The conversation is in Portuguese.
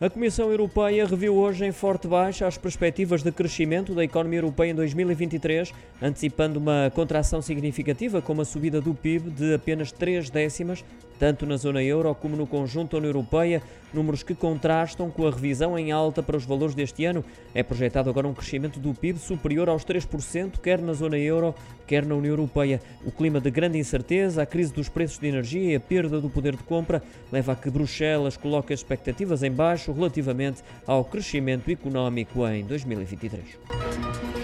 A Comissão Europeia reviu hoje em forte baixa as perspectivas de crescimento da economia europeia em 2023, antecipando uma contração significativa com uma subida do PIB de apenas 3 décimas, tanto na zona euro como no conjunto da União Europeia, números que contrastam com a revisão em alta para os valores deste ano. É projetado agora um crescimento do PIB superior aos 3%, quer na zona euro, quer na União Europeia. O clima de grande incerteza, a crise dos preços de energia e a perda do poder de compra leva a que Bruxelas coloque as expectativas em baixo relativamente ao crescimento económico em 2023.